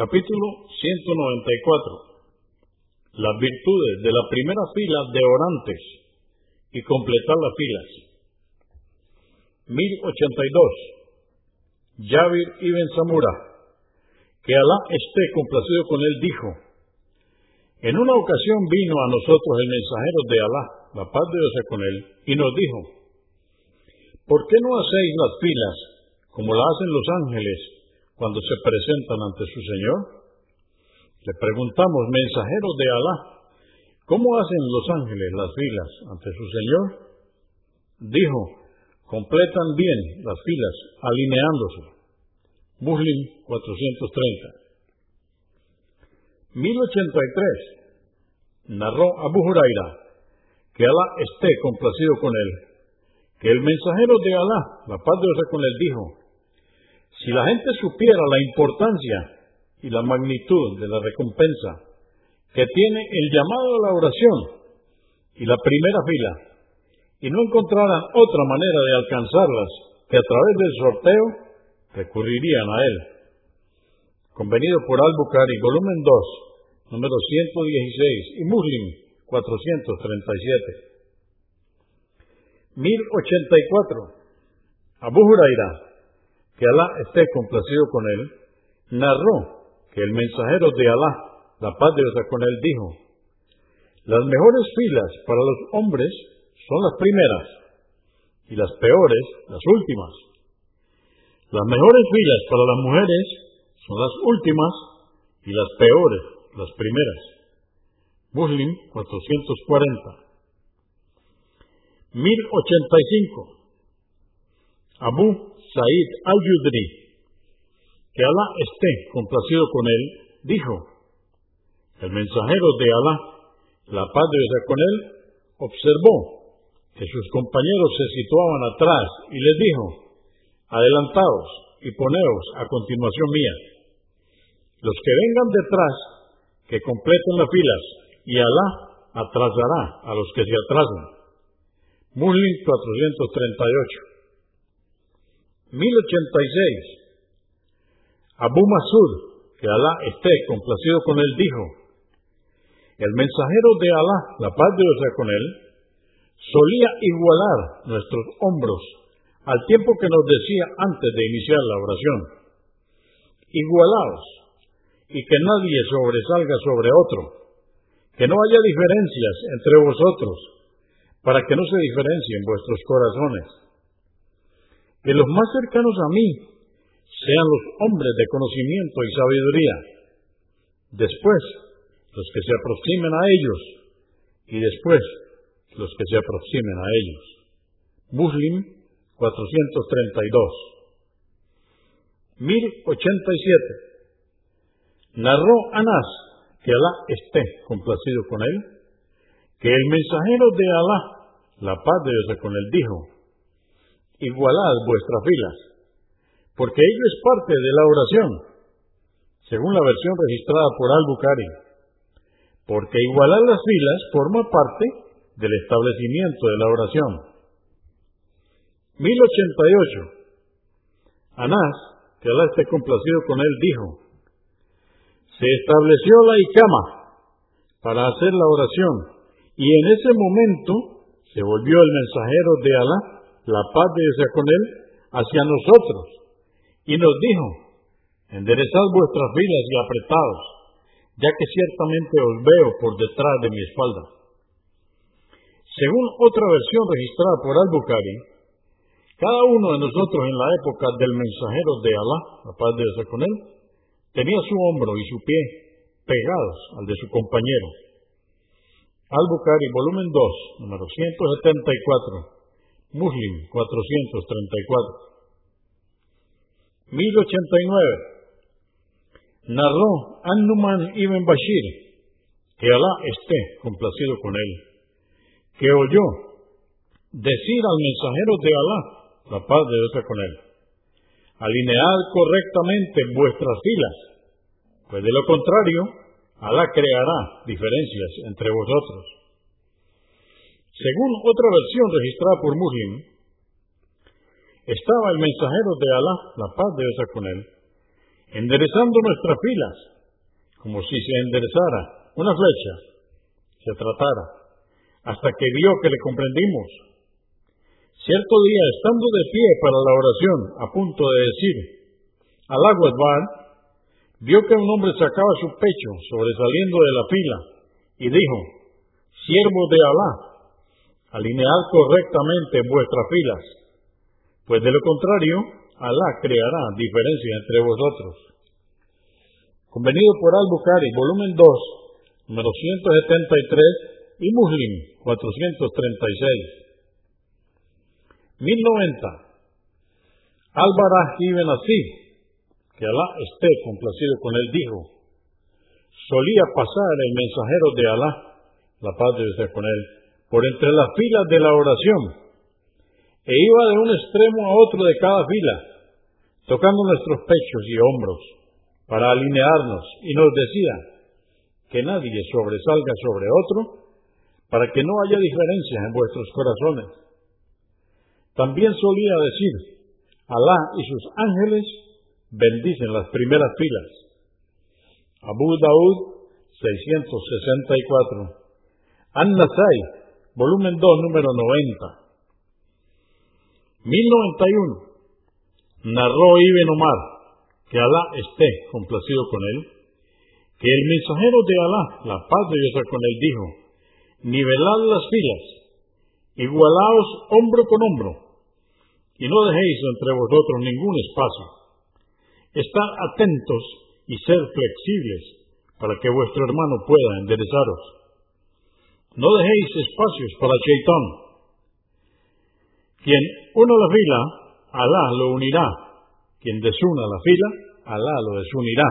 Capítulo 194. Las virtudes de la primera fila de orantes y completar las filas. 1082. Yavir ibn Samura, que Alá esté complacido con él, dijo, en una ocasión vino a nosotros el mensajero de Alá, la paz de Dios con él, y nos dijo, ¿por qué no hacéis las filas como la hacen los ángeles cuando se presentan ante su Señor? Le preguntamos, mensajeros de Alá, ¿cómo hacen los ángeles las filas ante su Señor? Dijo, completan bien las filas alineándose. Muslim 430. 1083. Narró Abu Huraira, que Alá esté complacido con él, que el mensajero de Alá, la paz de Dios con él, dijo, si la gente supiera la importancia y la magnitud de la recompensa que tiene el llamado a la oración y la primera fila, y no encontraran otra manera de alcanzarlas que a través del sorteo, recurrirían a él. Convenido por Al-Bukhari, volumen 2, número 116, y Muslim 437. 1084. Abu Huraira, que Alá esté complacido con él, narró que el mensajero de Alá, la paz de Dios con dijo, las mejores filas para los hombres son las primeras y las peores las últimas. Las mejores filas para las mujeres son las últimas y las peores las primeras. Muslim 440. 1085. Abu Said al-Yudri, que Alá esté complacido con él, dijo, el mensajero de Alá, la paz de Dios con él, observó que sus compañeros se situaban atrás y les dijo, adelantaos y poneos a continuación mía. Los que vengan detrás, que completen las filas, y Alá atrasará a los que se atrasan. Muslim 438 1086. Abu Masud, que Alá esté complacido con él, dijo, el mensajero de Alá, la paz de Dios con él, solía igualar nuestros hombros al tiempo que nos decía antes de iniciar la oración. Igualaos y que nadie sobresalga sobre otro, que no haya diferencias entre vosotros, para que no se diferencien vuestros corazones que los más cercanos a mí sean los hombres de conocimiento y sabiduría, después los que se aproximen a ellos y después los que se aproximen a ellos. Muslim 432. 1087. Narró Anás, que Alá esté complacido con él, que el mensajero de Alá, la paz de Dios con él, dijo, igualad vuestras filas, porque ello es parte de la oración, según la versión registrada por Al-Bukhari, porque igualar las filas forma parte del establecimiento de la oración. 1088. Anás, que Alá esté complacido con él, dijo, se estableció la Ikama para hacer la oración, y en ese momento se volvió el mensajero de Alá la paz de Dios con él, hacia nosotros. Y nos dijo, enderezad vuestras filas y apretados, ya que ciertamente os veo por detrás de mi espalda. Según otra versión registrada por Al-Bukhari, cada uno de nosotros en la época del mensajero de Alá, la paz de Dios con él, tenía su hombro y su pie pegados al de su compañero. Al-Bukhari, volumen 2, número 174. Muslim 434. 1089. Narró An-Numan ibn Bashir, que Alá esté complacido con él, que oyó decir al mensajero de Alá, la paz de Dios con él, alinead correctamente vuestras filas, pues de lo contrario, Alá creará diferencias entre vosotros. Según otra versión registrada por Muslim, estaba el mensajero de Alá, la paz de Dios con él, enderezando nuestras filas, como si se enderezara una flecha, se tratara, hasta que vio que le comprendimos. Cierto día, estando de pie para la oración, a punto de decir, al agua vio que un hombre sacaba su pecho sobresaliendo de la fila y dijo, siervo de Alá, alinead correctamente vuestras filas, pues de lo contrario, Alá creará diferencia entre vosotros. Convenido por Al-Bukhari, volumen 2, número 173 y Muslim 436. 1090. Álvaro ibn Así, que Alá esté complacido con él, dijo, solía pasar el mensajero de Alá, la paz de con él, por entre las filas de la oración, e iba de un extremo a otro de cada fila, tocando nuestros pechos y hombros, para alinearnos, y nos decía, que nadie sobresalga sobre otro, para que no haya diferencias en vuestros corazones. También solía decir, Alá y sus ángeles bendicen las primeras filas. Abu Daud 664. An-Nasai, volumen 2, número 90. 1091. Narró Ibn Omar, que Alá esté complacido con él, que el mensajero de Alá, la paz de Dios con él, dijo, nivelad las filas, igualaos hombro con hombro, y no dejéis entre vosotros ningún espacio. Estad atentos y ser flexibles para que vuestro hermano pueda enderezaros. No dejéis espacios para Shaitán. Quien una la fila, Alá lo unirá. Quien desuna la fila, Alá lo desunirá.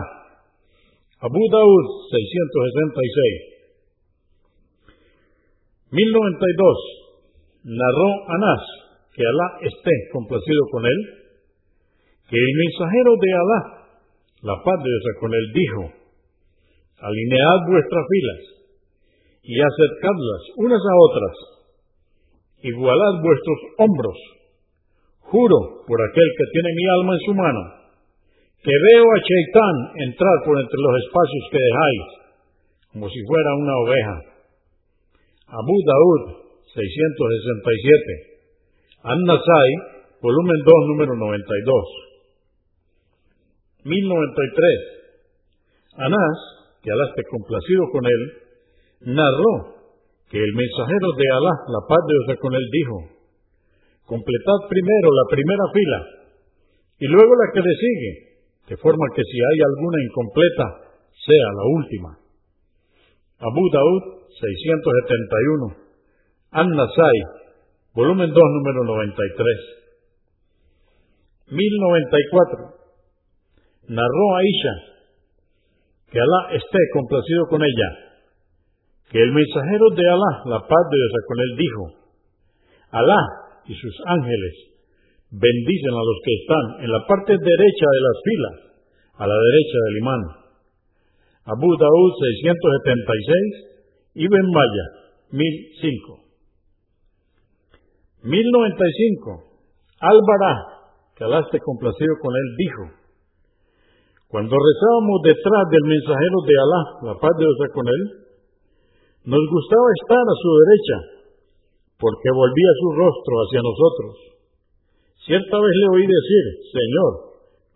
Abu Daud 666. 1092. Narró Anás, que Alá esté complacido con él, que el mensajero de Alá, la paz de Dios con él, dijo, alinead vuestras filas y acercadlas unas a otras, igualad vuestros hombros. Juro por aquel que tiene mi alma en su mano, que veo a Chaitán entrar por entre los espacios que dejáis, como si fuera una oveja. Abu Daud, 667. An-Nasai, volumen 2, número 92. 1093. Anás, que Alá esté complacido con él, narró que el mensajero de Alá, la paz de Dios con él, dijo, completad primero la primera fila y luego la que le sigue, de forma que si hay alguna incompleta, sea la última. Abu Daud 671. An-Nasai volumen 2, número 93. 1094. Narró Aisha, que Alá esté complacido con ella, que el mensajero de Alá, la paz de Dios con él, dijo, Alá y sus ángeles bendicen a los que están en la parte derecha de las filas, a la derecha del imán. Abu Daud 676, Ibn Maya 1005. 1095. Álvara, que Alá esté complacido con él, dijo, cuando rezábamos detrás del mensajero de Alá, la paz de Dios con él, nos gustaba estar a su derecha, porque volvía su rostro hacia nosotros. Cierta vez le oí decir, Señor,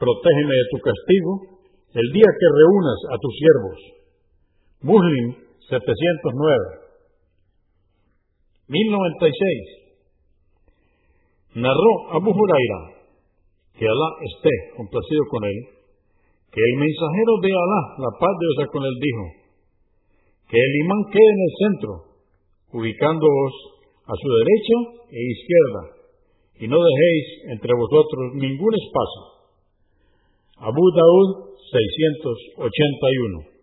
protégeme de tu castigo el día que reúnas a tus siervos. Muslim 709. 1096. Narró Abu Huraira, que Alá esté complacido con él, que el mensajero de Alá, la paz de Dios con él, dijo, el imán quede en el centro, ubicándoos a su derecha e izquierda, y no dejéis entre vosotros ningún espacio. Abu Daud 681